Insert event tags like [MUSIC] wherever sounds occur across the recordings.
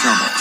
Comenzamos.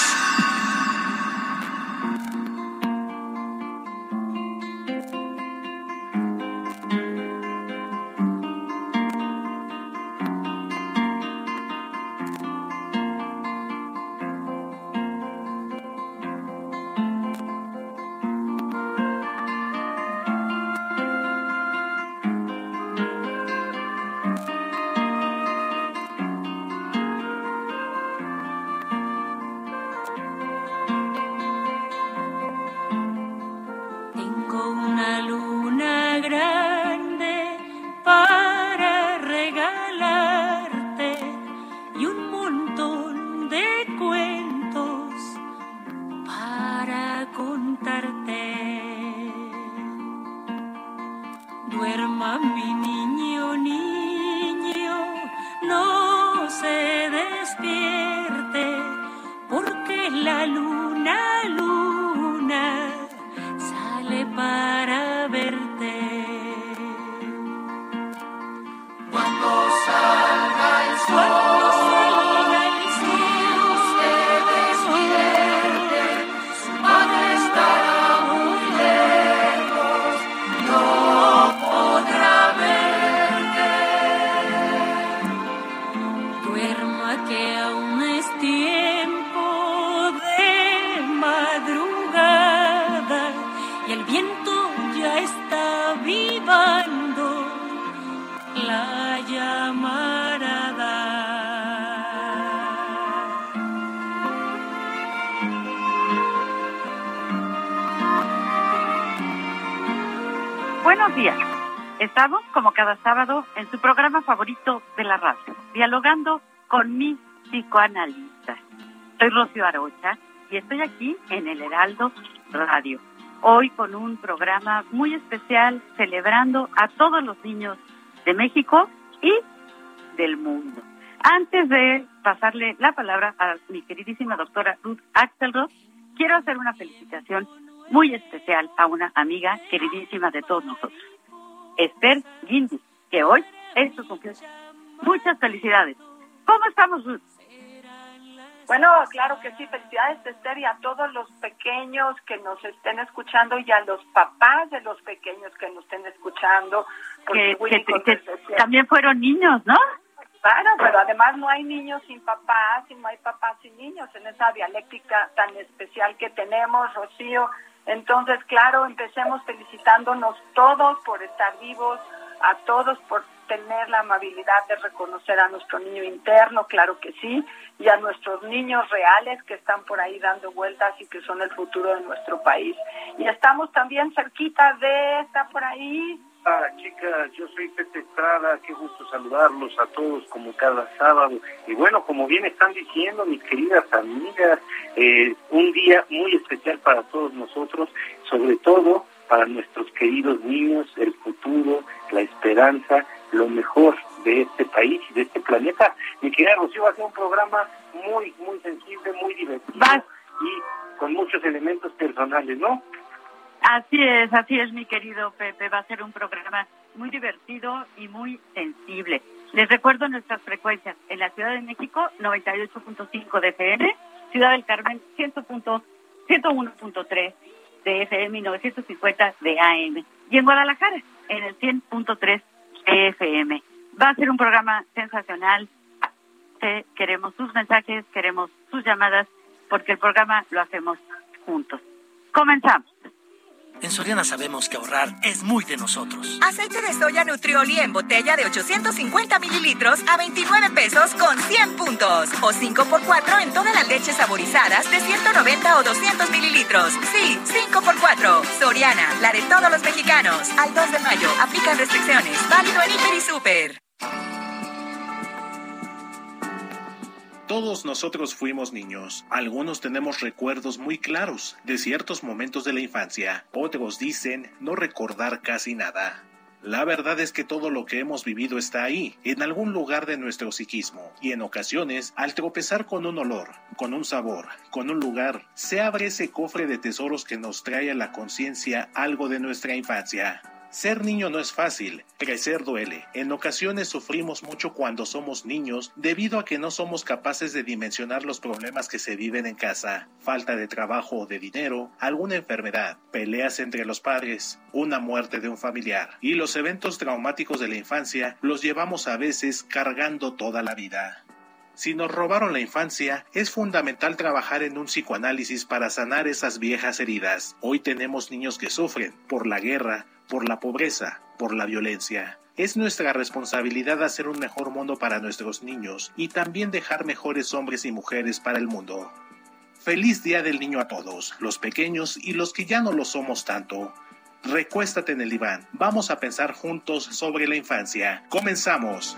Cada sábado, en su programa favorito de la radio, dialogando con mis psicoanalistas. Soy Rocío Arocha y estoy aquí en el Heraldo Radio. Hoy con un programa muy especial celebrando a todos los niños de México y del mundo. Antes de pasarle la palabra a mi queridísima doctora Ruth Axelrod, quiero hacer una felicitación muy especial a una amiga queridísima de todos nosotros, Esther Guindy, que hoy es su cumpleaños. Muchas felicidades. ¿Cómo estamos, Ruth? Bueno, claro que sí, felicidades Esther y a todos los pequeños que nos estén escuchando y a los papás de los pequeños que nos estén escuchando. Que, que- también fueron niños, ¿no? Claro, pero además no hay niños sin papás y no hay papás sin niños en esa dialéctica tan especial que tenemos, Rocío. Entonces, claro, empecemos felicitándonos todos por estar vivos, a todos por tener la amabilidad de reconocer a nuestro niño interno, claro que sí, y a nuestros niños reales que están por ahí dando vueltas y que son el futuro de nuestro país. Y estamos también cerquita de, está por ahí, Hola chicas, yo soy Pepe Estrada, qué gusto saludarlos a todos como cada sábado. Y bueno, como bien están diciendo mis queridas amigas, eh, un día muy especial para todos nosotros, sobre todo para nuestros queridos niños, el futuro, la esperanza, lo mejor de este país y de este planeta. Mi querida Rocío va a ser un programa muy, muy sensible, muy divertido Vas. y con muchos elementos personales, ¿no? Así es, así es, mi querido Pepe. Va a ser un programa muy divertido y muy sensible. Les recuerdo nuestras frecuencias. En la Ciudad de México, 98.5 de FM. Ciudad del Carmen, 100 punto- 101.3 de FM y 950 de AM. Y en Guadalajara, en el 100.3 de FM. Va a ser un programa sensacional. queremos sus mensajes, queremos sus llamadas, porque el programa lo hacemos juntos. Comenzamos. En Soriana sabemos que ahorrar es muy de nosotros. Aceite de soya Nutrioli en botella de 850 mililitros a 29 pesos con 100 puntos. O 5 por 4 en todas las leches saborizadas de 190 o 200 mililitros. Sí, 5 por 4 Soriana, la de todos los mexicanos. Al 2 de mayo, aplican restricciones. Válido en Hiper y Super. Todos nosotros fuimos niños. Algunos tenemos recuerdos muy claros de ciertos momentos de la infancia. Otros dicen no recordar casi nada. La verdad es que todo lo que hemos vivido está ahí, en algún lugar de nuestro psiquismo, y en ocasiones, al tropezar con un olor, con un sabor, con un lugar, se abre ese cofre de tesoros que nos trae a la conciencia algo de nuestra infancia. Ser niño no es fácil, crecer duele. En ocasiones sufrimos mucho cuando somos niños debido a que no somos capaces de dimensionar los problemas que se viven en casa. Falta de trabajo o de dinero, alguna enfermedad, peleas entre los padres, una muerte de un familiar. Y los eventos traumáticos de la infancia los llevamos a veces cargando toda la vida. Si nos robaron la infancia, es fundamental trabajar en un psicoanálisis para sanar esas viejas heridas. Hoy tenemos niños que sufren por la guerra, por la pobreza, por la violencia. Es nuestra responsabilidad hacer un mejor mundo para nuestros niños y también dejar mejores hombres y mujeres para el mundo. Feliz Día del Niño a todos, los pequeños y los que ya no lo somos tanto. Recuéstate en el diván, vamos a pensar juntos sobre la infancia. Comenzamos.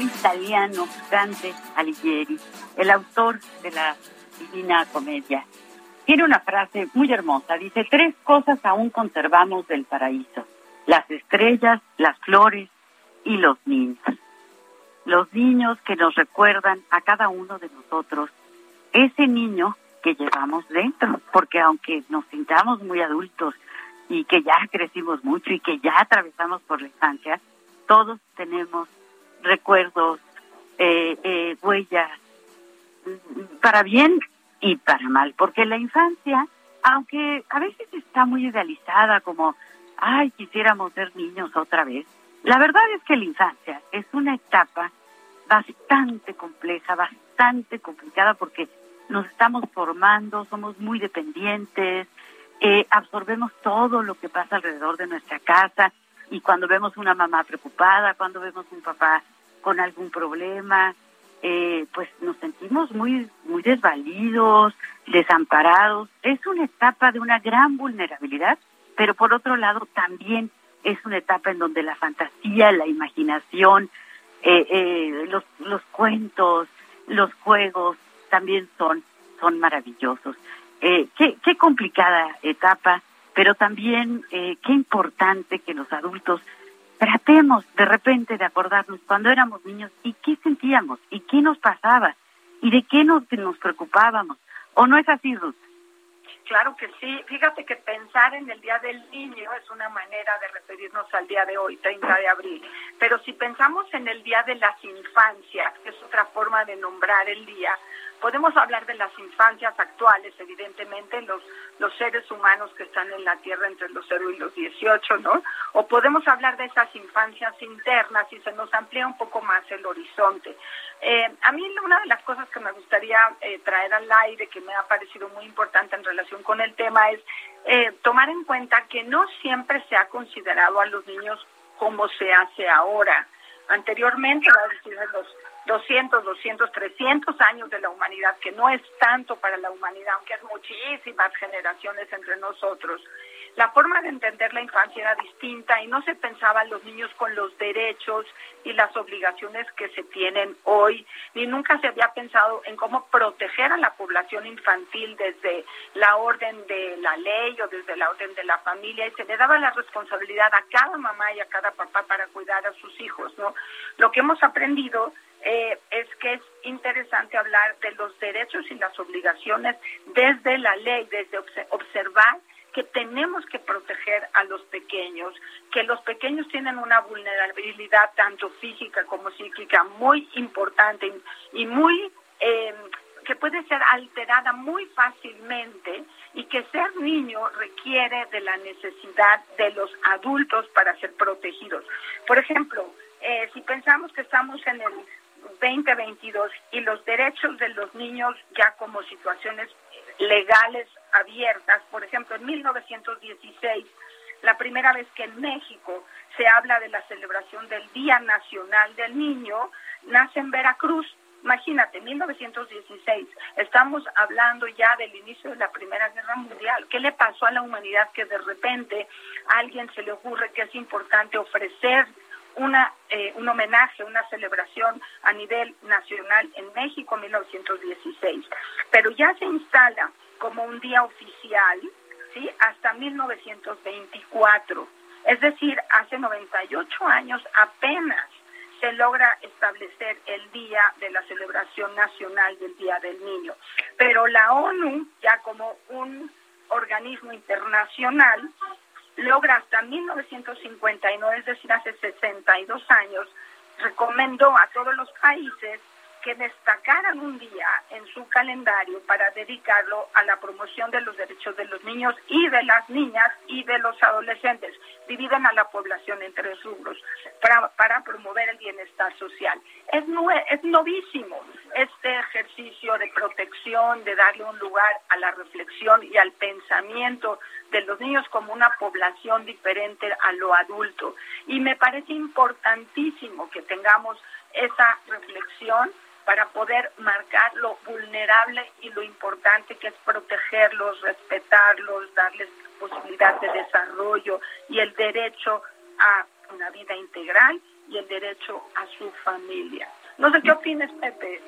Italiano Dante Alighieri, el autor de la Divina Comedia. Tiene una frase muy hermosa, dice, tres cosas aún conservamos del paraíso, las estrellas, las flores y los niños. Los niños que nos recuerdan a cada uno de nosotros ese niño que llevamos dentro, porque aunque nos sintamos muy adultos y que ya crecimos mucho y que ya atravesamos por la infancia, todos tenemos recuerdos, eh, eh, huellas, para bien y para mal, porque la infancia, aunque a veces está muy idealizada como, ay, quisiéramos ser niños otra vez, la verdad es que la infancia es una etapa bastante compleja, bastante complicada, porque nos estamos formando, somos muy dependientes, eh, absorbemos todo lo que pasa alrededor de nuestra casa y cuando vemos una mamá preocupada, cuando vemos un papá con algún problema, eh, pues nos sentimos muy, muy desvalidos, desamparados. Es una etapa de una gran vulnerabilidad, pero por otro lado también es una etapa en donde la fantasía, la imaginación, eh, eh, los, los cuentos, los juegos también son, son maravillosos. qué, qué complicada etapa, pero también qué importante que los adultos tratemos de repente de acordarnos cuando éramos niños y qué sentíamos y qué nos pasaba y de qué nos, preocupábamos. ¿O no es así, Ruth? Claro que sí. Fíjate que pensar en el Día del Niño es una manera de referirnos al día de hoy, 30 de abril. Pero si pensamos en el Día de las Infancias, que es otra forma de nombrar el día, Podemos hablar de las infancias actuales, evidentemente, los, los seres humanos que están en la Tierra entre los 0 y los 18, ¿no? O podemos hablar de esas infancias internas y se nos amplía un poco más el horizonte. Eh, a mí una de las cosas que me gustaría eh, traer al aire, que me ha parecido muy importante en relación con el tema, es eh, tomar en cuenta que no siempre se ha considerado a los niños como se hace ahora. Anteriormente, los 200, 200, 300 años de la humanidad, que no es tanto para la humanidad, aunque es muchísimas generaciones entre nosotros. la forma de entender la infancia era distinta y no se pensaban los niños con los derechos y las obligaciones que se tienen hoy, ni nunca se había pensado en cómo proteger a la población infantil desde la orden de la ley o desde la orden de la familia y se le daba la responsabilidad a cada mamá y a cada papá para cuidar a sus hijos, ¿no? Lo que hemos aprendido eh, es que es interesante hablar de los derechos y las obligaciones desde la ley, desde observar que tenemos que proteger a los pequeños, que los pequeños tienen una vulnerabilidad tanto física como psíquica muy importante y muy em, que puede ser alterada muy fácilmente y que ser niño requiere de la necesidad de los adultos para ser protegidos. Por ejemplo, eh, si pensamos que estamos en el 2022 y los derechos de los niños ya como situaciones legales abiertas. Por ejemplo, en 1916, la primera vez que en México se habla de la celebración del Día Nacional del Niño, nace en Veracruz. Imagínate, 1916, estamos hablando ya del inicio de la Primera Guerra Mundial. ¿Qué le pasó a la humanidad que de repente alguien se le ocurre que es importante ofrecer una, eh, un homenaje, una celebración a nivel nacional en México en 1916. Pero ya se instala como un día oficial, ¿sí? Hasta 1924. Es decir, hace 98 años apenas se logra establecer el día de la celebración nacional del Día del Niño. Pero la ONU, ya como un organismo internacional, logra hasta 1959, es decir, hace 62 años, recomendó a todos los países que destacaran un día en su calendario para dedicarlo a la promoción de los derechos de los niños y de las niñas y de los adolescentes. Dividen a la población en tres rubros para, para promover el bienestar social. Es, es novísimo este ejercicio de protección, de darle un lugar a la reflexión y al pensamiento de los niños como una población diferente a lo adulto. Y me parece importantísimo que tengamos esa reflexión para poder marcar lo vulnerable y lo importante que es protegerlos, respetarlos, darles posibilidad de desarrollo y el derecho a una vida integral y el derecho a su familia. No sé qué opinas, Pepe.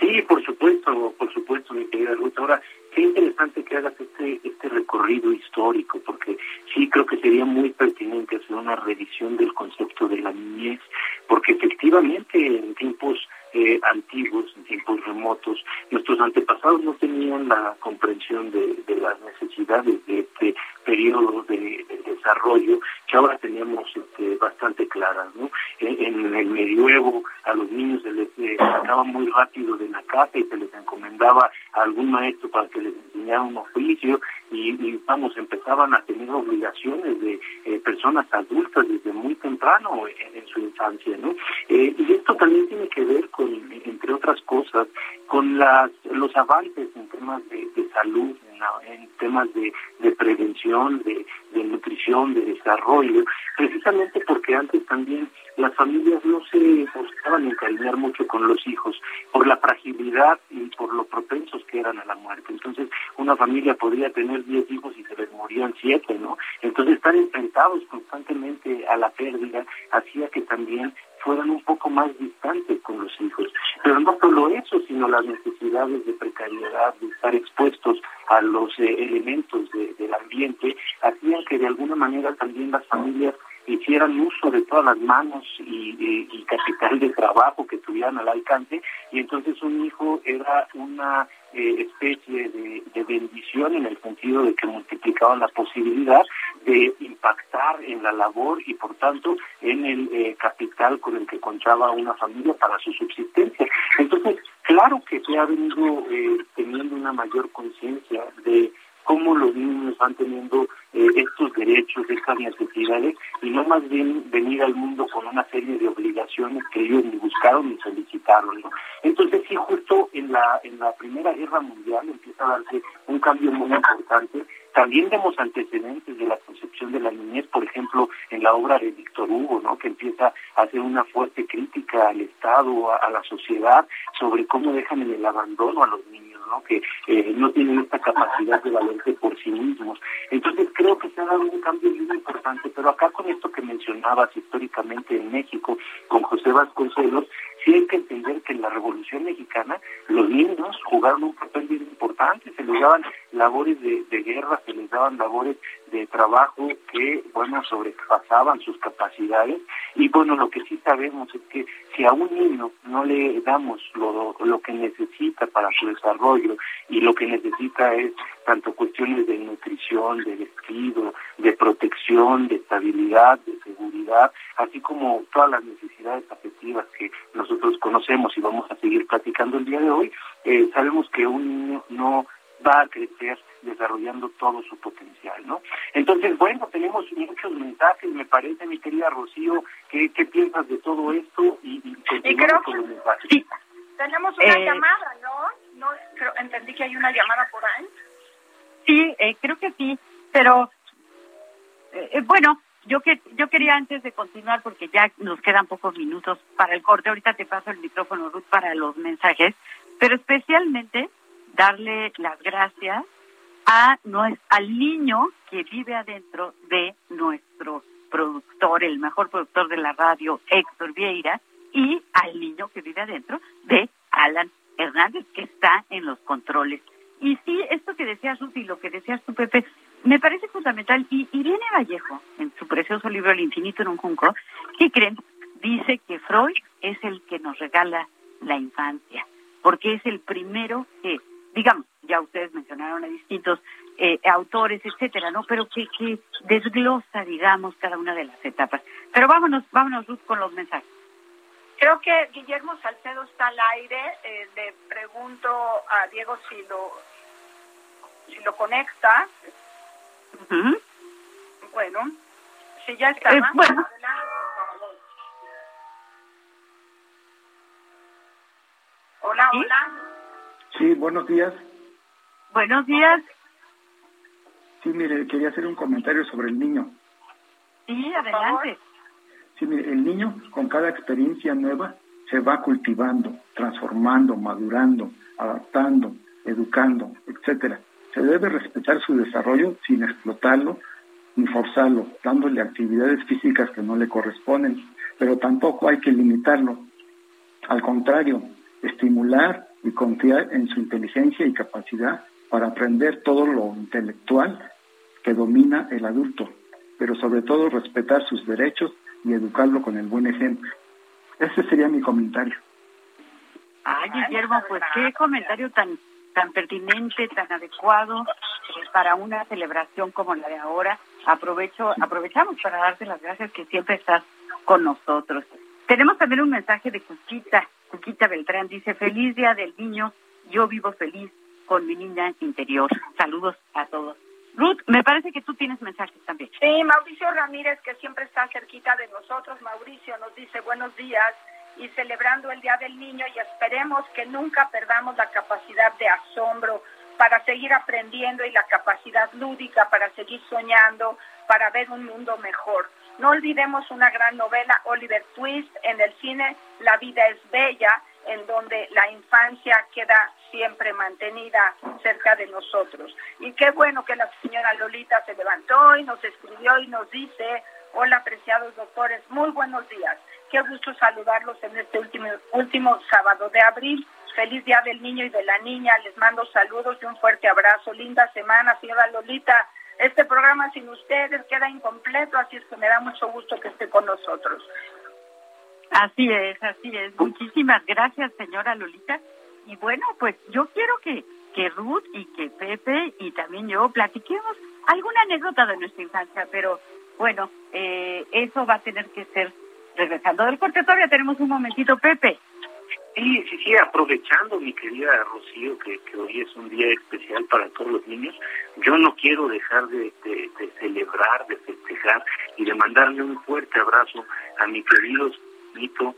Sí, por supuesto, por supuesto, mi querida Ruth. Ahora, qué interesante que hagas este, este recorrido histórico, porque sí creo que sería muy pertinente hacer una revisión del concepto de la niñez, porque efectivamente en tiempos eh, antiguos, en tiempos remotos, nuestros antepasados no tenían la comprensión de, las necesidades de este periodo de, desarrollo que ahora tenemos este, bastante claras. ¿no? En, el medioevo a los niños se les eh, sacaba muy rápido de la casa y se les encomendaba a algún maestro para que les enseñara un oficio y, vamos, empezaban a tener obligaciones de eh, personas adultas desde muy temprano en, su infancia. ¿no? y esto también tiene que ver con, entre otras cosas, con las, los avances en temas de, salud, en, temas de, prevención, de, nutrición, de desarrollo, precisamente porque antes también las familias no se buscaban encariñar mucho con los hijos por la fragilidad y por lo propensos que eran a la muerte. Entonces, una familia podría tener 10 hijos y se les morían 7, ¿no? Entonces, estar enfrentados constantemente a la pérdida hacía que también fueran un poco más distantes con los hijos. Pero no solo eso, sino las necesidades de precariedad, de estar expuestos a los eh, elementos del ambiente, hacían que de alguna manera también las familias hicieran uso de todas las manos y, y, capital de trabajo que tuvieran al alcance y entonces un hijo era una eh, especie de, bendición en el sentido de que multiplicaba la posibilidad de impactar en la labor y por tanto en el eh, capital con el que contaba una familia para su subsistencia. Entonces, claro que se ha venido eh, teniendo una mayor conciencia de cómo los niños van teniendo eh, estos derechos, estas necesidades, y no más bien venir al mundo con una serie de obligaciones que ellos ni buscaron ni solicitaron. Entonces sí, justo en la, en la Primera Guerra Mundial empieza a darse un cambio muy importante. También vemos antecedentes de la concepción de la niñez, por ejemplo, la obra de Víctor Hugo, ¿no? que empieza a hacer una fuerte crítica al Estado, a, a la sociedad, sobre cómo dejan en el abandono a los niños ¿no? Que eh, no tienen esta capacidad de valerse por sí mismos. Entonces creo que se ha dado un cambio muy importante, pero acá con esto que mencionabas históricamente en México, con José Vasconcelos, sí hay que entender que en la Revolución Mexicana los niños jugaron un papel bien importante, se les daban labores de, de guerra, se les daban labores de trabajo que, bueno, sobrepasaban sus capacidades. Y bueno, lo que sí sabemos es que si a un niño no le damos lo, lo que necesita para su desarrollo y lo que necesita es tanto cuestiones de nutrición, de vestido, de protección, de estabilidad, de seguridad, así como todas las necesidades afectivas que nosotros conocemos y vamos a seguir platicando el día de hoy, eh, sabemos que un niño no va a crecer desarrollando todo su potencial, ¿no? Entonces, bueno, tenemos muchos mensajes, me parece, mi querida Rocío, ¿qué, qué piensas de todo esto? Y, y, y creo que sí. tenemos una eh, llamada, ¿no? no creo, entendí que hay una llamada por ahí. Sí, eh, creo que sí, pero eh, eh, bueno, yo que yo quería antes de continuar porque ya nos quedan pocos minutos para el corte. Ahorita te paso el micrófono Ruth para los mensajes, pero especialmente darle las gracias a al niño que vive adentro de nuestro productor, el mejor productor de la radio, Héctor Vieira, y al niño que vive adentro de Alan Hernández, que está en los controles. Y sí, esto que decías, Ruth, y lo que decías tú, Pepe, me parece fundamental. Y Irene Vallejo, en su precioso libro El infinito en un junco, ¿qué creen? Dice que Freud es el que nos regala la infancia, porque es el primero que, digamos, ya ustedes mencionaron a distintos eh, autores, etcétera, ¿no? Pero que, que desglosa, digamos, cada una de las etapas. Pero vámonos, vámonos, Ruth, con los mensajes. Creo que Guillermo Salcedo está al aire. Eh, le pregunto a Diego si lo si lo conecta. Bueno, si ya está. Eh, bueno. Hola, hola. Sí, buenos días. Buenos días. Sí, mire, quería hacer un comentario sobre el niño. Sí, adelante. Sí, mire, el niño con cada experiencia nueva se va cultivando, transformando, madurando, adaptando, educando, etcétera. Se debe respetar su desarrollo sin explotarlo ni forzarlo, dándole actividades físicas que no le corresponden, pero tampoco hay que limitarlo. Al contrario, estimular y confiar en su inteligencia y capacidad para aprender todo lo intelectual que domina el adulto, pero sobre todo respetar sus derechos y educarlo con el buen ejemplo. Ese sería mi comentario. Ay, Guillermo, pues qué comentario tan tan pertinente, tan adecuado eh, para una celebración como la de ahora. Aprovecho, aprovechamos para darte las gracias que siempre estás con nosotros. Tenemos también un mensaje de Cuquita, Cuquita Beltrán, dice, feliz día del niño, yo vivo feliz con mi niña interior. Saludos a todos. Ruth, me parece que tú tienes mensajes también. Sí, Mauricio Ramírez, que siempre está cerquita de nosotros. Mauricio nos dice buenos días y celebrando el Día del Niño y esperemos que nunca perdamos la capacidad de asombro para seguir aprendiendo y la capacidad lúdica para seguir soñando, para ver un mundo mejor. No olvidemos una gran novela, Oliver Twist, en el cine La vida es bella, en donde la infancia queda siempre mantenida cerca de nosotros. Y qué bueno que la señora Lolita se levantó y nos escribió y nos dice, hola apreciados doctores, muy buenos días. Qué gusto saludarlos en este último, último sábado de abril. Feliz Día del Niño y de la Niña. Les mando saludos y un fuerte abrazo. Linda semana, señora Lolita. Este programa sin ustedes queda incompleto, así es que me da mucho gusto que esté con nosotros. Así es, así es. Muchísimas gracias, señora Lolita. Y bueno, pues yo quiero que, que Ruth y que Pepe y también yo platiquemos alguna anécdota de nuestra infancia, pero bueno, eh, eso va a tener que ser regresando del corte. Todavía tenemos un momentito, Pepe. Sí, sí, sí, aprovechando, mi querida Rocío, que, hoy es un día especial para todos los niños, yo no quiero dejar de, celebrar, de festejar y de mandarle un fuerte abrazo a mi querido Nito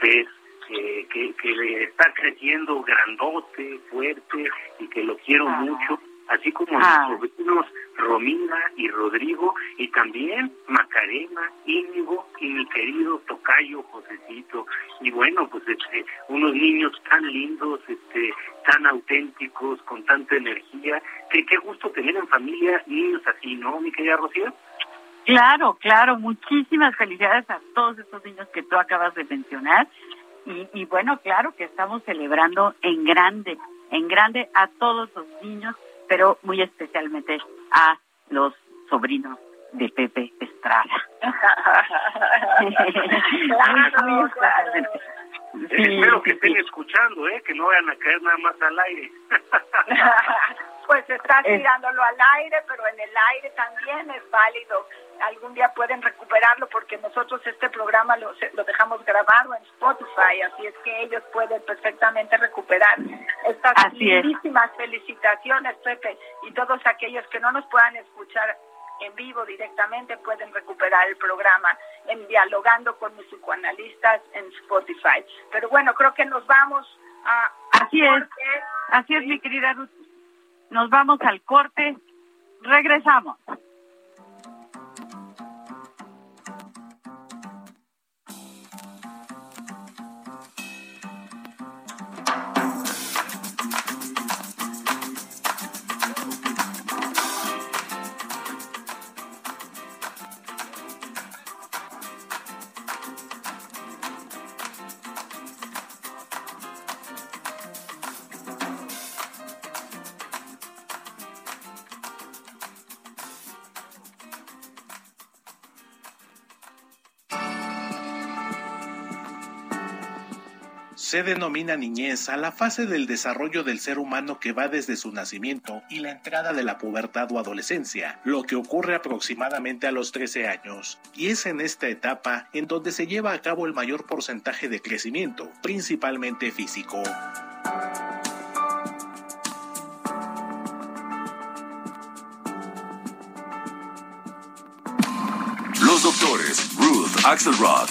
Fez, que, que está creciendo grandote, fuerte y que lo quiero ah. mucho así como ah. nuestros vecinos Romina y Rodrigo, y también Macarena, Íñigo mi querido tocayo Josecito. Y bueno, pues este, unos niños tan lindos, este, tan auténticos, con tanta energía, que qué gusto tener en familia niños así, ¿no, mi querida Rocío? Claro, claro, muchísimas felicidades a todos estos niños que tú acabas de mencionar. Y, y bueno, claro que estamos celebrando en grande, en grande a todos los niños, pero muy especialmente a los sobrinos de Pepe Estrada. [LAUGHS] claro, claro. Sí, Espero que estén escuchando, ¿eh? que no vayan a caer nada más al aire. [LAUGHS] pues estás tirándolo al aire, pero en el aire también es válido. Algún día pueden recuperarlo porque nosotros este programa lo, lo dejamos grabado en Spotify, así es que ellos pueden perfectamente recuperar estas lindísimas felicitaciones, Pepe, y todos aquellos que no nos puedan escuchar en vivo directamente pueden recuperar el programa en Dialogando con mis psicoanalistas en Spotify. Pero bueno, creo que nos vamos a... Así es, así es mi querida Ruth. Nos vamos al corte, regresamos. Se denomina niñez a la fase del desarrollo del ser humano que va desde su nacimiento y la entrada de la pubertad o adolescencia, lo que ocurre aproximadamente a los 13 años, y es en esta etapa en donde se lleva a cabo el mayor porcentaje de crecimiento, principalmente físico. Los doctores Ruth Axelrod,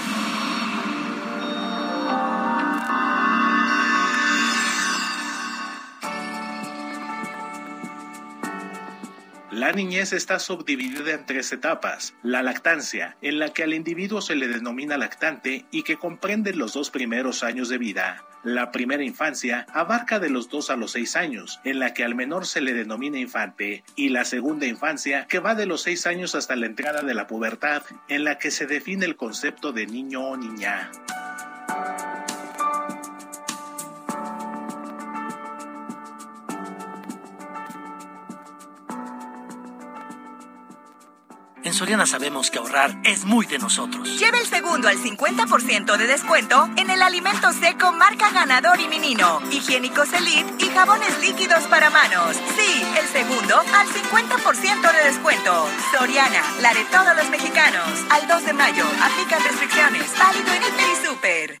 La niñez está subdividida en tres etapas. La lactancia, en la que al individuo se le denomina lactante y que comprende los dos primeros años de vida. La primera infancia abarca de los 2 a los 6 años, en la que al menor se le denomina infante, y la segunda infancia, que va de los 6 años hasta la entrada de la pubertad, en la que se define el concepto de niño o niña. Soriana sabemos que ahorrar es muy de nosotros. Lleve el segundo al 50% de descuento en el alimento seco marca Ganador y Menino, higiénicos Elite y jabones líquidos para manos. Sí, el segundo al 50% de descuento. Soriana, la de todos los mexicanos. Al 2 de mayo, aplican restricciones. Válido en Hiper y Super.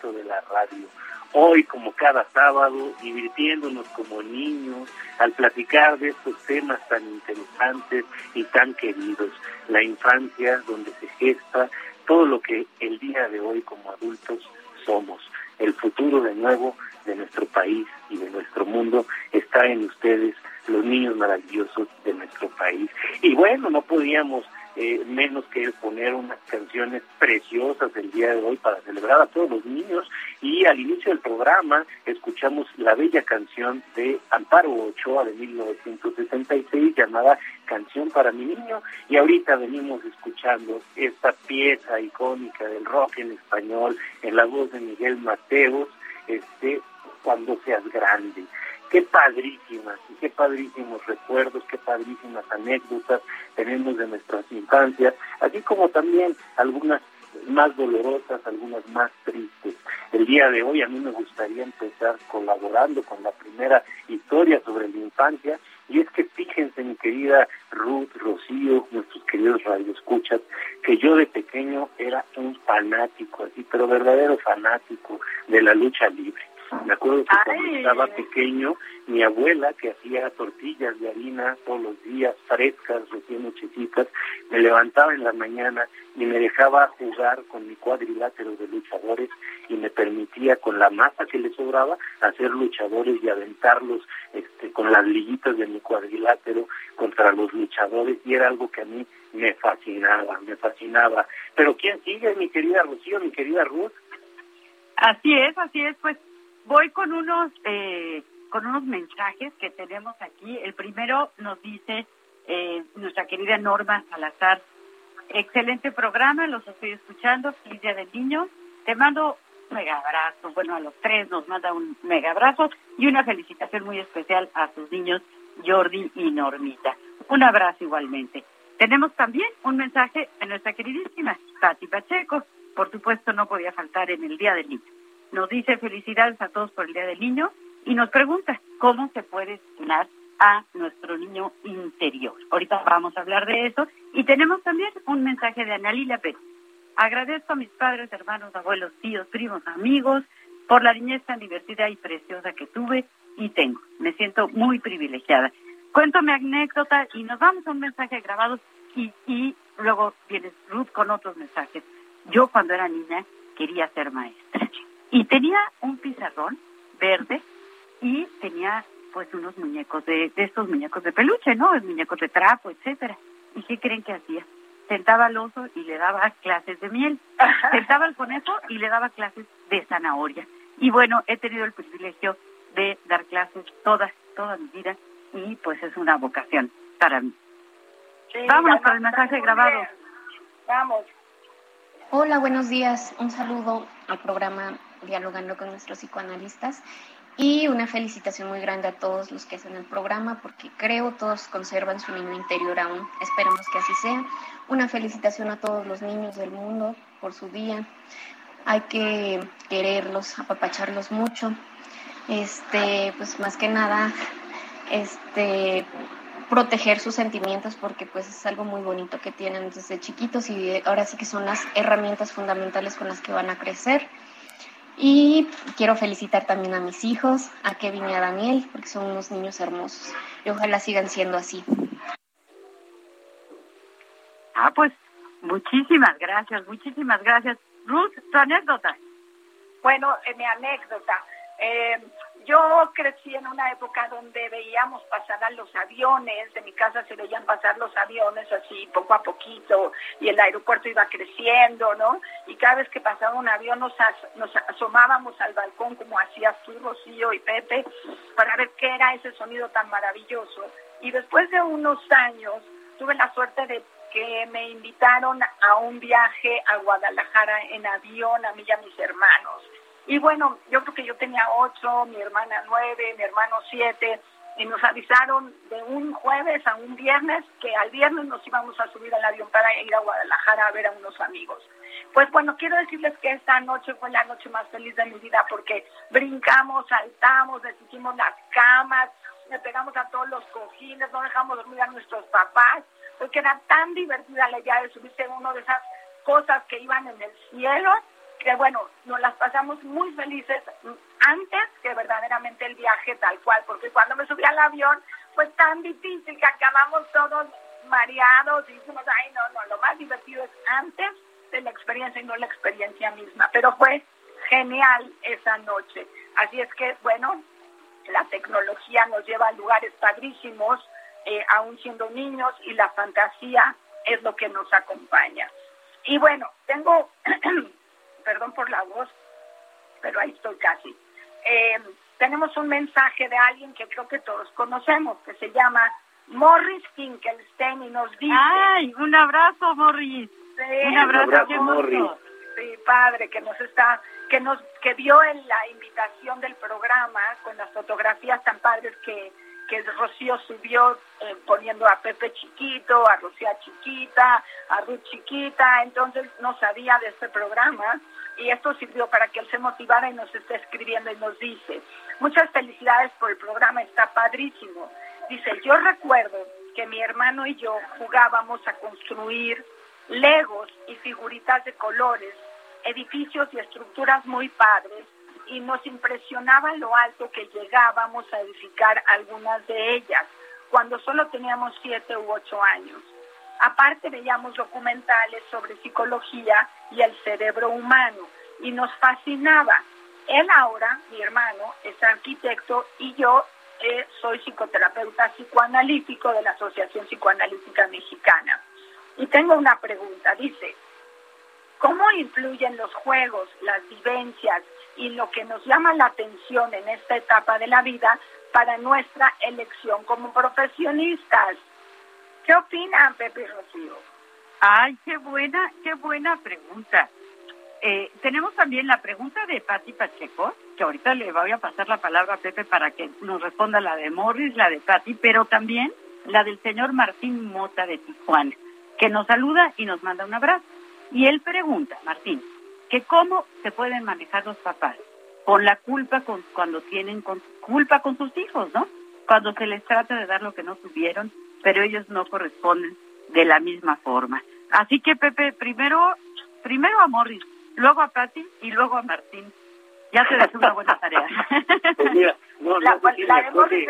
de la radio. Hoy, como cada sábado, divirtiéndonos como niños al platicar de estos temas tan interesantes y tan queridos. La infancia, donde se gesta todo lo que el día de hoy como adultos somos. El futuro de nuevo de nuestro país y de nuestro mundo está en ustedes, los niños maravillosos de nuestro país. Y bueno, no podíamos eh, menos que poner unas canciones preciosas el día de hoy para celebrar a todos los niños. Y al inicio del programa escuchamos la bella canción de Amparo Ochoa de 1966 llamada Canción para mi niño. Y ahorita venimos escuchando esta pieza icónica del rock en español en la voz de Miguel Mateos, este, cuando seas grande qué padrísimas qué padrísimos recuerdos, qué padrísimas anécdotas tenemos de nuestras infancias, así como también algunas más dolorosas, algunas más tristes. El día de hoy a mí me gustaría empezar colaborando con la primera historia sobre la infancia y es que fíjense mi querida Ruth, Rocío, nuestros queridos radioescuchas, que yo de pequeño era un fanático, así, pero verdadero fanático de la lucha libre. Me acuerdo que cuando estaba pequeño, mi abuela, que hacía tortillas de harina todos los días, frescas, recién hechecitas, me levantaba en la mañana y me dejaba jugar con mi cuadrilátero de luchadores y me permitía con la masa que le sobraba hacer luchadores y aventarlos este, con las liguitas de mi cuadrilátero contra los luchadores y era algo que a mí me fascinaba, me fascinaba. Pero ¿quién sigue, mi querida Rocío, mi querida Ruth? Así es, así es, pues voy con unos eh, con unos mensajes que tenemos aquí. El primero nos dice eh, nuestra querida Norma Salazar, excelente programa, los estoy escuchando, feliz día del niño. Te mando un mega abrazo, bueno, a los tres nos manda un mega abrazo y una felicitación muy especial a sus niños Jordi y Normita. Un abrazo igualmente. Tenemos también un mensaje de nuestra queridísima Pati Pacheco, por supuesto no podía faltar en el Día del Niño nos dice felicidades a todos por el Día del Niño y nos pregunta cómo se puede estimular a nuestro niño interior. Ahorita vamos a hablar de eso y tenemos también un mensaje de Ana Lilia Pérez. Agradezco a mis padres, hermanos, abuelos, tíos, primos, amigos por la niñez tan divertida y preciosa que tuve y tengo. Me siento muy privilegiada. Cuento mi anécdota y nos vamos a un mensaje grabado y, y luego viene Ruth con otros mensajes. Yo cuando era niña quería ser maestra y tenía un pizarrón verde y tenía pues unos muñecos de, de estos muñecos de peluche, ¿no? Muñecos de trapo, etcétera. ¿Y qué creen que hacía? Sentaba al oso y le daba clases de miel. Sentaba al conejo y le daba clases de zanahoria. Y bueno, he tenido el privilegio de dar clases toda, toda mi vida y pues es una vocación para mí. Vámonos con el mensaje grabado. Vamos. Hola, buenos días. Un saludo al programa dialogando con nuestros psicoanalistas y una felicitación muy grande a todos los que hacen el programa porque creo todos conservan su niño interior aún. Esperemos que así sea. Una felicitación a todos los niños del mundo por su día. Hay que quererlos, apapacharlos mucho. Este, pues más que nada, este proteger sus sentimientos porque pues es algo muy bonito que tienen desde chiquitos y ahora sí que son las herramientas fundamentales con las que van a crecer. Y quiero felicitar también a mis hijos, a Kevin y a Daniel, porque son unos niños hermosos. Y ojalá sigan siendo así. Ah, pues muchísimas gracias, muchísimas gracias. Ruth, tu anécdota. Bueno, eh, mi anécdota. Eh, yo crecí en una época donde veíamos pasar a los aviones, de mi casa se veían pasar los aviones así poco a poquito y el aeropuerto iba creciendo, ¿no? Y cada vez que pasaba un avión nos, nos asomábamos al balcón como hacía tú, Rocío y Pepe, para ver qué era ese sonido tan maravilloso. Y después de unos años tuve la suerte de que me invitaron a un viaje a Guadalajara en avión a mí y a mis hermanos. Y bueno, yo creo que yo tenía ocho, mi hermana nueve, mi hermano siete, y nos avisaron de un jueves a un viernes que al viernes nos íbamos a subir al avión para ir a Guadalajara a ver a unos amigos. Pues bueno, quiero decirles que esta noche fue la noche más feliz de mi vida porque brincamos, saltamos, deshicimos las camas, le pegamos a todos los cojines, no dejamos dormir a nuestros papás, porque era tan divertida la idea de subirse a uno de esas cosas que iban en el cielo, que bueno, nos las pasamos muy felices antes que verdaderamente el viaje tal cual, porque cuando me subí al avión fue tan difícil que acabamos todos mareados y dijimos, ay, no, no, lo más divertido es antes de la experiencia y no la experiencia misma. Pero fue genial esa noche. Así es que, bueno, la tecnología nos lleva a lugares padrísimos, eh, aún siendo niños, y la fantasía es lo que nos acompaña. Y bueno, tengo, [CLEARS THROAT] perdón por la voz, pero ahí estoy casi. Eh, tenemos un mensaje de alguien que creo que todos conocemos, que se llama Morris Finkelstein y nos dice... ¡Ay, un abrazo, Morris! un abrazo, Morris. Sí, padre, que nos está, que nos, que vio en la invitación del programa con las fotografías tan padres que, que Rocío subió eh, poniendo a Pepe chiquito, a Rocío chiquita, a Ruth chiquita, entonces no sabía de este programa y esto sirvió para que él se motivara y nos esté escribiendo y nos dice, muchas felicidades por el programa, está padrísimo. Dice, yo recuerdo que mi hermano y yo jugábamos a construir legos y figuritas de colores, edificios y estructuras muy padres, y nos impresionaba lo alto que llegábamos a edificar algunas de ellas, cuando solo teníamos siete u ocho años. Aparte veíamos documentales sobre psicología y el cerebro humano, y nos fascinaba. Él ahora, mi hermano, es arquitecto y yo eh, soy psicoterapeuta psicoanalítico de la Asociación Psicoanalítica Mexicana. Y tengo una pregunta, dice, ¿cómo influyen los juegos, las vivencias y lo que nos llama la atención en esta etapa de la vida para nuestra elección como profesionistas? ¿Qué opinan, Pepe Rocío? Ay, qué buena, qué buena pregunta. Eh, tenemos también la pregunta de Patti Pacheco, que ahorita le voy a pasar la palabra a Pepe para que nos responda la de Morris, la de Patti, pero también la del señor Martín Mota de Tijuana que nos saluda y nos manda un abrazo. Y él pregunta, Martín, que cómo se pueden manejar los papás con la culpa con, cuando tienen culpa con sus hijos, ¿no? Cuando se les trata de dar lo que no tuvieron, pero ellos no corresponden de la misma forma. Así que Pepe, primero, primero a Morris, luego a Patti y luego a Martín. Ya se les una buena tarea. [LAUGHS] Pues mira, no, la, de Morris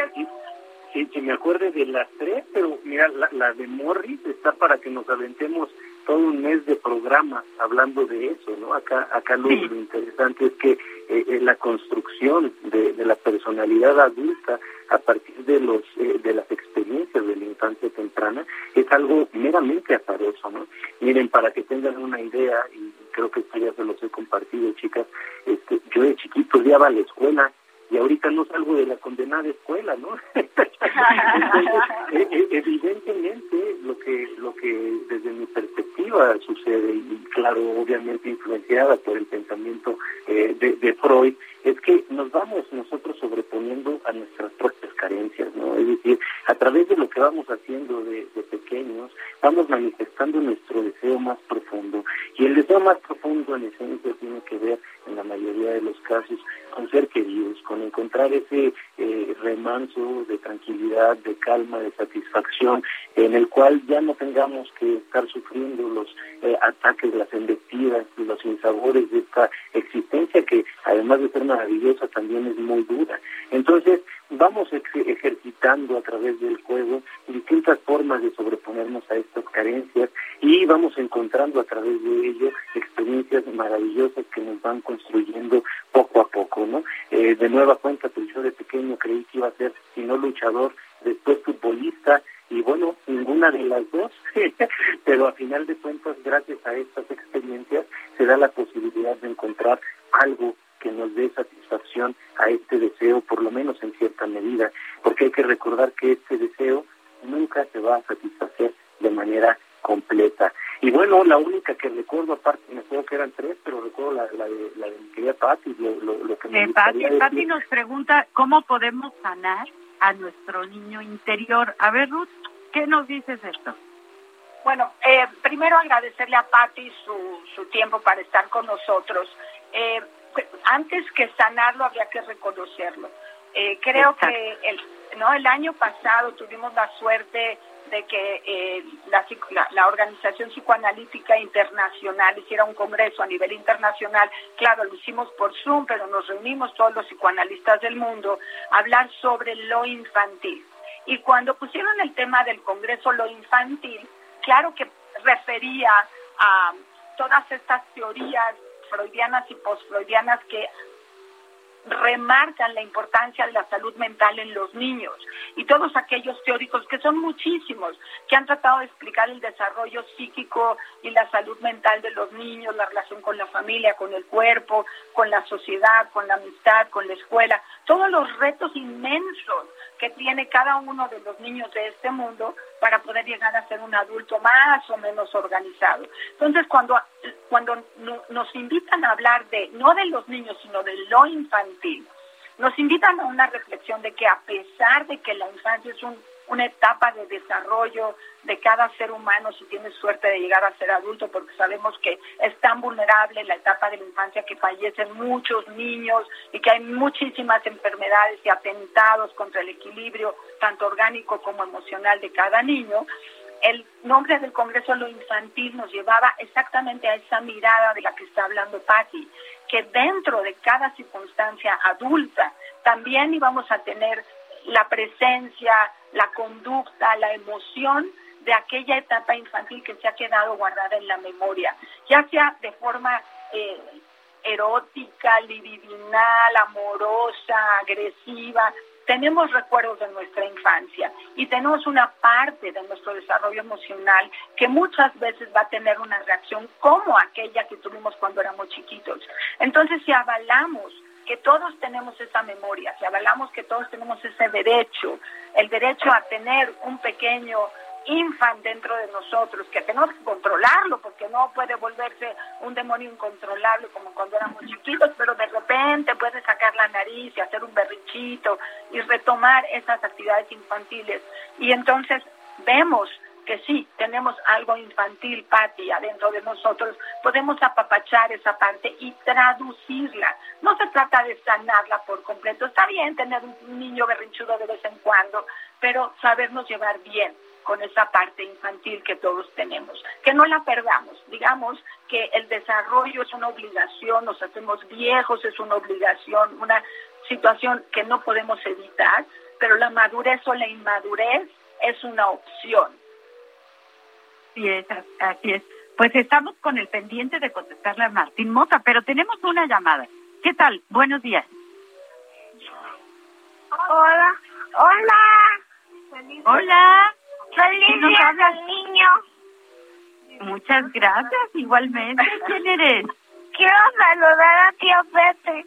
que, me acuerde de las tres, pero mira, la, de Morris está para que nos aventemos todo un mes de programa hablando de eso, ¿no? Acá, acá lo, interesante es que eh, eh, la construcción de, la personalidad adulta a partir de los eh, de las experiencias de la infancia temprana es meramente azaroso, ¿no? Miren, para que tengan una idea, y creo que esto ya se los he compartido, chicas, este, yo de chiquito odiaba la escuela, y ahorita no salgo de la condenada escuela, ¿no? E, e, evidentemente lo que lo que desde mi perspectiva sucede y claro, obviamente influenciada por el pensamiento eh, de, de Freud, es que nos vamos nosotros sobreponiendo a nuestras propias carencias, ¿no? Es decir, a través de lo que vamos haciendo de, de pequeños, vamos manifestando nuestro deseo más profundo y el deseo más profundo en esencia tiene que ver en la mayoría de los casos con ser queridos, con encontrar ese eh, remanso de tranquilidad, de calma, de satisfacción, en el cual ya no tengamos que estar sufriendo los eh, ataques, las embestidas, los insabores de esta existencia que además de ser maravillosa también es muy dura. Entonces, vamos ejercitando a través del juego distintas formas de sobreponernos a estas carencias y vamos encontrando a través de ello experiencias maravillosas que nos van construyendo poco a poco, ¿no? Eh, de nueva cuenta, pues yo de pequeño creí que iba a ser, si no luchador, después futbolista, y bueno, ninguna de las dos, pero a final de cuentas, gracias a estas experiencias, se da la posibilidad de encontrar algo que nos dé satisfacción a este deseo, por lo menos en cierta medida, porque hay que este deseo nunca se va a satisfacer de manera completa. Y bueno, la única que recuerdo, aparte, me acuerdo que eran tres, pero recuerdo la, la, de, la de mi querida Patti, lo, lo, que me eh, Patti, nos pregunta cómo podemos sanar a nuestro niño interior. A ver, Ruth, ¿qué nos dices esto? Bueno, eh, primero agradecerle a Patti su, su tiempo para estar con nosotros. Eh, antes que sanarlo habría que reconocerlo. Eh, creo que el, no el año pasado tuvimos la suerte de que eh, la, la, Organización Psicoanalítica Internacional hiciera un congreso a nivel internacional. Claro, lo hicimos por Zoom, pero nos reunimos todos los psicoanalistas del mundo a hablar sobre lo infantil. Y cuando pusieron el tema del congreso lo infantil, claro que refería a todas estas teorías freudianas y postfreudianas que remarcan la importancia de la salud mental en los niños. Y todos aquellos teóricos que son muchísimos que han tratado de explicar el desarrollo psíquico y la salud mental de los niños, la relación con la familia, con el cuerpo, con la sociedad, con la amistad, con la escuela, todos los retos inmensos que tiene cada uno de los niños de este mundo para poder llegar a ser un adulto más o menos organizado. Entonces, cuando, cuando nos invitan a hablar de, no de los niños, sino de lo infantil, nos invitan a una reflexión de que a pesar de que la infancia es un una etapa de desarrollo de cada ser humano si tiene suerte de llegar a ser adulto, porque sabemos que es tan vulnerable la etapa de la infancia que fallecen muchos niños y que hay muchísimas enfermedades y atentados contra el equilibrio tanto orgánico como emocional de cada niño. El nombre del Congreso Lo Infantil nos llevaba exactamente a esa mirada de la que está hablando Patti, que dentro de cada circunstancia adulta también íbamos a tener la presencia, la conducta, la emoción de aquella etapa infantil que se ha quedado guardada en la memoria, ya sea de forma eh, erótica, libidinal, amorosa, agresiva. Tenemos recuerdos de nuestra infancia y tenemos una parte de nuestro desarrollo emocional que muchas veces va a tener una reacción como aquella que tuvimos cuando éramos chiquitos. Entonces, si avalamos que todos tenemos esa memoria, si avalamos que todos tenemos ese derecho, el derecho a tener un pequeño infant dentro de nosotros, que tenemos que controlarlo, porque no puede volverse un demonio incontrolable como cuando éramos chiquitos, pero de repente puede sacar la nariz y hacer un berrichito y retomar esas actividades infantiles. Y entonces vemos que sí, tenemos algo infantil, Patti, adentro de nosotros, podemos apapachar esa parte y traducirla. No se trata de sanarla por completo. Está bien tener un niño berrinchudo de vez en cuando, pero sabernos llevar bien con esa parte infantil que todos tenemos, que no la perdamos. Digamos que el desarrollo es una obligación, nos hacemos viejos, es una obligación, una situación que no podemos evitar, pero la madurez o la inmadurez es una opción Así es, así es. Pues estamos con el pendiente de contestarle a Martín Mota, pero tenemos una llamada. ¿Qué tal? Buenos días. Hola. Hola. Hola. Feliz día del niño. Muchas gracias, igualmente. ¿Quién eres? Quiero saludar a tío Pepe.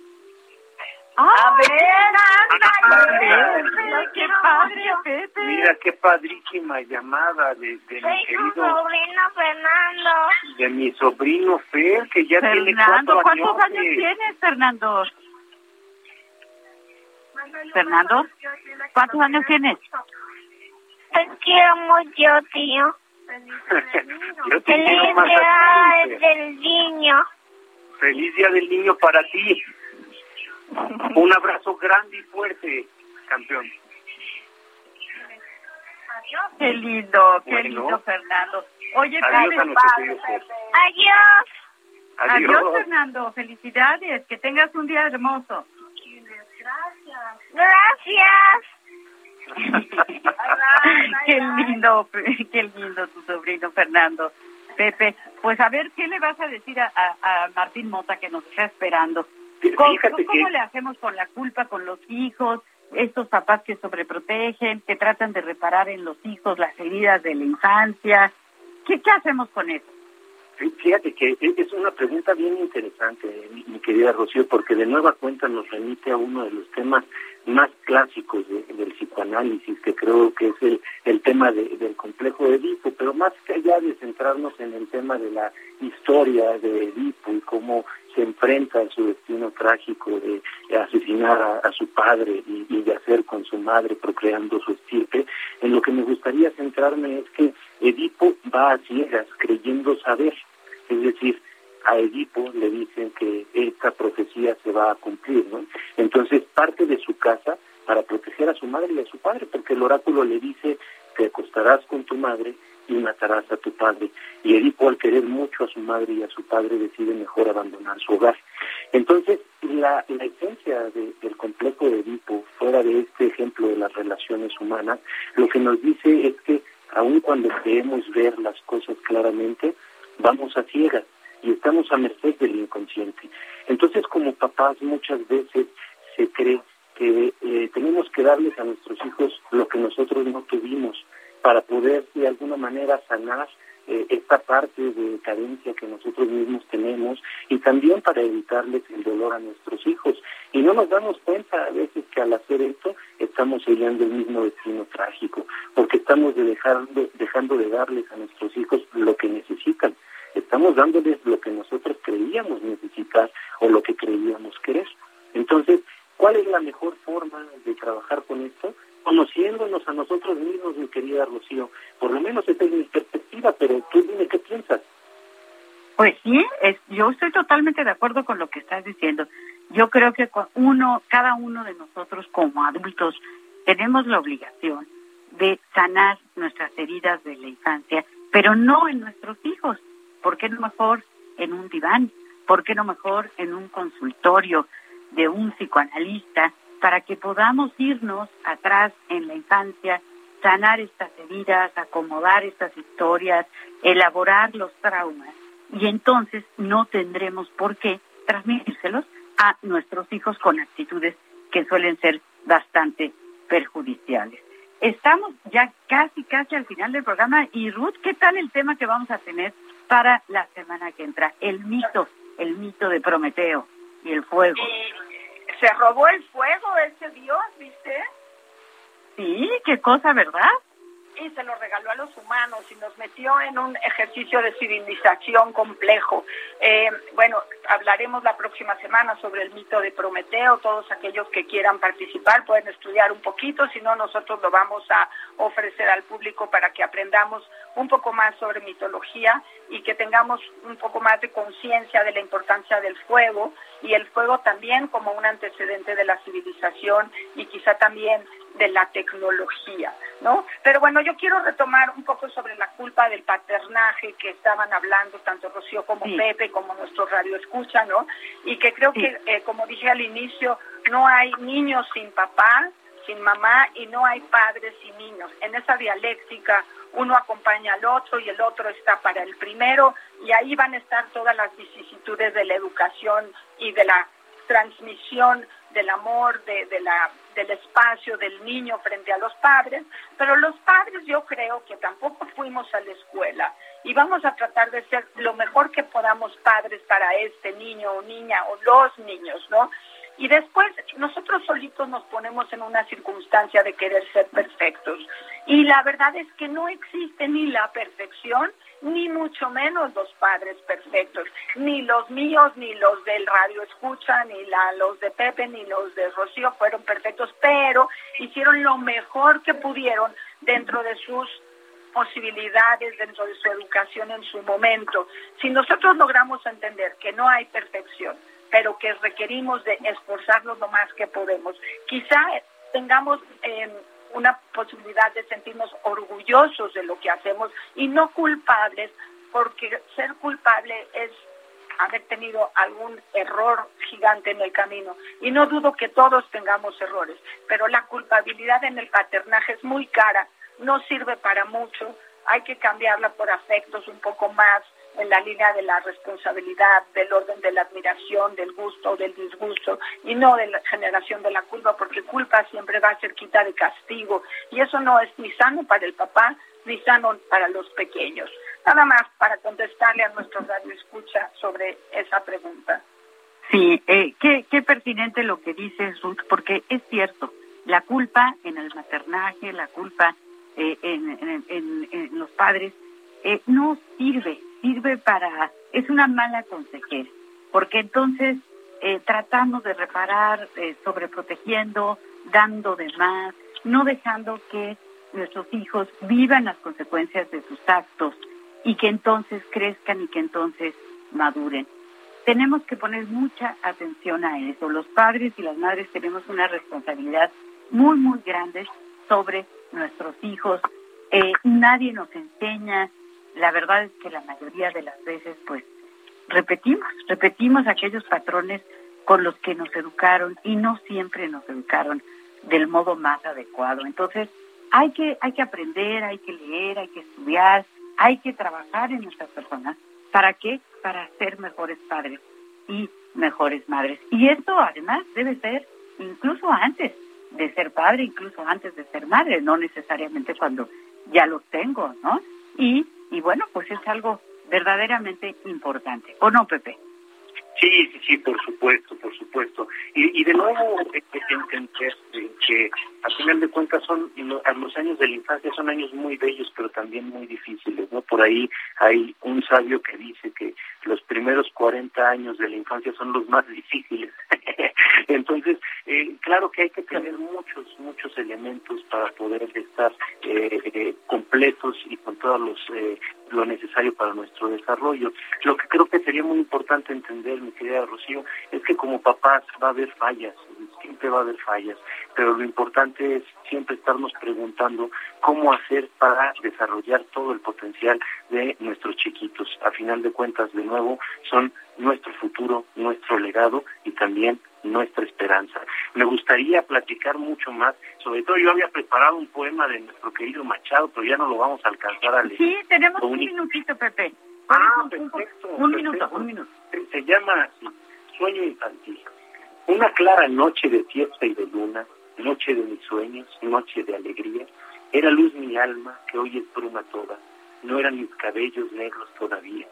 A ver, qué padre, Pepe. Mira qué padrísima llamada de, de mi querido. sobrino Fernando. De mi sobrino Fer, que ya tiene Fernando, cuatro ¿cuántos años tienes, Fernando? Fernando, ¿cuántos años tienes? Te quiero mucho, tío. [LAUGHS] Yo te Feliz quiero más día a ti, Fer. del niño. Feliz día del niño para ti. [LAUGHS] Un abrazo grande y fuerte, campeón. Qué lindo, qué Bueno. lindo, Fernando. Oye, Adiós a. Adiós. Adiós, Adiós. Fernando. Felicidades. Que tengas un día hermoso. Gracias. [LAUGHS] qué lindo, qué lindo tu sobrino Fernando. Pepe, pues a ver, ¿qué le vas a decir a, a- a Martín Mota que nos está esperando? ¿Cómo, Fíjate cómo que- le hacemos con la culpa con los hijos? Estos papás que sobreprotegen, que tratan de reparar en los hijos las heridas de la infancia. ¿Qué, qué hacemos con eso? Fíjate que es es una pregunta bien interesante, mi querida Rocío, porque de nueva cuenta nos remite a uno de los temas más clásicos de- del psicoanálisis, que creo que es el, el tema de- del complejo de Edipo, pero más que allá de centrarnos en el tema de la historia de Edipo y cómo se enfrenta a su destino trágico de, asesinar a, a su padre y, y de hacer con su madre procreando su estirpe, en lo que me gustaría centrarme es que Edipo va a ciegas creyendo saber, es decir, a Edipo le dicen que esta profecía se va a cumplir, ¿no? Entonces parte de su casa para proteger a su madre y a su padre, porque el oráculo le dice te acostarás con tu madre y matarás a tu padre. Y Edipo, al querer mucho a su madre y a su padre, decide mejor abandonar su hogar. Entonces, la, la esencia del complejo de Edipo, fuera de este ejemplo de las relaciones humanas, lo que nos dice es que aun cuando queremos ver las cosas claramente, vamos a ciegas y estamos a merced del inconsciente. Entonces, como papás, muchas veces se cree que eh, tenemos que darles a nuestros hijos lo que nosotros no tuvimos para poder de alguna manera sanar eh, esta parte de carencia que nosotros mismos tenemos y también para evitarles el dolor a nuestros hijos. Y no nos damos cuenta a veces que al hacer esto estamos sellando el mismo destino trágico, porque estamos de dejando, dejando de darles a nuestros hijos lo que necesitan. Estamos dándoles lo que nosotros creíamos necesitar o lo que creíamos querer. Entonces, ¿cuál es la mejor forma de trabajar con esto? conociéndonos a nosotros mismos, mi querida Rocío. Por lo menos esta es mi perspectiva, pero tú dime qué piensas. Pues sí, es, yo estoy totalmente de acuerdo con lo que estás diciendo. Yo creo que uno, cada uno de nosotros como adultos tenemos la obligación de sanar nuestras heridas de la infancia, pero no en nuestros hijos. ¿Por qué no mejor en un diván? ¿Por qué no mejor en un consultorio de un psicoanalista para que podamos irnos atrás en la infancia, sanar estas heridas, acomodar estas historias, elaborar los traumas y entonces no tendremos por qué transmitírselos a nuestros hijos con actitudes que suelen ser bastante perjudiciales. Estamos ya casi, casi al final del programa y Ruth, ¿qué tal el tema que vamos a tener para la semana que entra? El mito, el mito de Prometeo y el fuego se robó el fuego ese Dios, ¿viste? Sí, qué cosa, ¿verdad? Y se lo regaló a los humanos y nos metió en un ejercicio de civilización complejo. Eh, bueno, hablaremos la próxima semana sobre el mito de Prometeo. Todos aquellos que quieran participar pueden estudiar un poquito, si no nosotros lo vamos a ofrecer al público para que aprendamos un poco más sobre mitología y que tengamos un poco más de conciencia de la importancia del fuego y el fuego también como un antecedente de la civilización y quizá también de la tecnología, ¿no? Pero bueno, yo quiero retomar un poco sobre la culpa del paternaje que estaban hablando tanto Rocío como Pepe, como nuestro radio escucha, ¿no? Y que creo que, eh, como dije al inicio, no hay niños sin papá, sin mamá y no hay padres sin niños. En esa dialéctica uno acompaña al otro y el otro está para el primero y ahí van a estar todas las vicisitudes de la educación y de la transmisión del amor, de, de la del espacio del niño frente a los padres, pero los padres yo creo que tampoco fuimos a la escuela y vamos a tratar de ser lo mejor que podamos padres para este niño o niña o los niños, ¿no? Y después nosotros solitos nos ponemos en una circunstancia de querer ser perfectos. Y la verdad es que no existe ni la perfección ni mucho menos los padres perfectos, ni los míos, ni los del radio escucha, ni la, los de Pepe, ni los de Rocío fueron perfectos, pero hicieron lo mejor que pudieron dentro de sus posibilidades, dentro de su educación en su momento. Si nosotros logramos entender que no hay perfección, pero que requerimos de esforzarnos lo más que podemos, quizá tengamos... Eh, una posibilidad de sentirnos orgullosos de lo que hacemos y no culpables, porque ser culpable es haber tenido algún error gigante en el camino. Y no dudo que todos tengamos errores, pero la culpabilidad en el paternaje es muy cara, no sirve para mucho, hay que cambiarla por afectos un poco más en la línea de la responsabilidad, del orden de la admiración, del gusto, del disgusto, y no de la generación de la culpa, porque culpa siempre va a ser quita de castigo, y eso no es ni sano para el papá, ni sano para los pequeños. Nada más para contestarle a nuestro radio escucha sobre esa pregunta. Sí, eh, qué, qué pertinente lo que dices, Ruth, porque es cierto, la culpa en el maternaje, la culpa eh, en, en, los padres, eh, no sirve, sirve para, es una mala consejera, porque entonces eh, tratamos de reparar, eh, sobreprotegiendo, dando de más, no dejando que nuestros hijos vivan las consecuencias de sus actos y que entonces crezcan y que entonces maduren. Tenemos que poner mucha atención a eso. Los padres y las madres tenemos una responsabilidad muy, muy grande sobre nuestros hijos, eh, nadie nos enseña. La verdad es que la mayoría de las veces, pues, repetimos, repetimos aquellos patrones con los que nos educaron y no siempre nos educaron del modo más adecuado. Entonces, hay que, hay que aprender, hay que leer, hay que estudiar, hay que trabajar en nuestras personas. ¿Para qué? Para ser mejores padres y mejores madres. Y esto además debe ser incluso antes de ser padre, incluso antes de ser madre, no necesariamente cuando ya los tengo, ¿no? Y, y bueno, pues es algo verdaderamente importante. ¿O no, Pepe? Sí, sí, sí, por supuesto, por supuesto. Y, y de nuevo, entender que a final de cuentas son los años de la infancia son años muy bellos, pero también muy difíciles, ¿no? Por ahí hay un sabio que dice que los primeros 40 años de la infancia son los más difíciles. [LAUGHS] Entonces, eh, claro que hay que tener muchos, muchos elementos para poder estar eh, eh, completos y con todos los lo necesario para nuestro desarrollo. Lo que creo que sería muy importante entender, mi querida Rocío, es que como papás va a haber fallas, siempre va a haber fallas, pero lo importante es siempre estarnos preguntando cómo hacer para desarrollar todo el potencial de nuestros chiquitos. A final de cuentas, de nuevo, son nuestro futuro, nuestro legado y también nuestra esperanza. Me gustaría platicar mucho más, sobre todo yo había preparado un poema de nuestro querido Machado, pero ya no lo vamos a alcanzar a leer. Sí, tenemos un minutito, Pepe. Ah, perfecto. Un minuto, un minuto. Se llama así, Sueño Infantil. Una clara noche de fiesta y de luna, noche de mis sueños, noche de alegría, era luz mi alma que hoy es bruma toda, no eran mis cabellos negros todavía.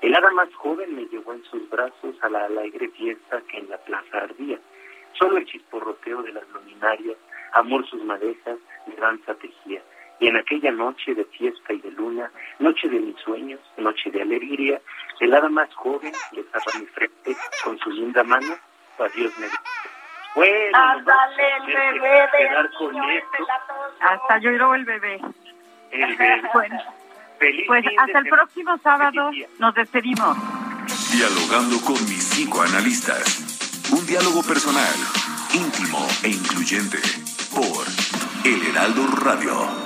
El hada más joven me llevó en sus brazos a la alegre fiesta que en la plaza ardía. Solo el chisporroteo de las luminarias, amor sus madejas, de danza tejía. Y en aquella noche de fiesta y de luna, noche de mis sueños, noche de alegría, el hada más joven besaba mi frente con su linda mano, adiós me bueno, el bebé de Hasta yo el bebé. El bebé. [LAUGHS] bueno. Feliz pues hasta el próximo sábado nos despedimos. Dialogando con mis psicoanalistas. Un diálogo personal, íntimo e incluyente. Por El Heraldo Radio.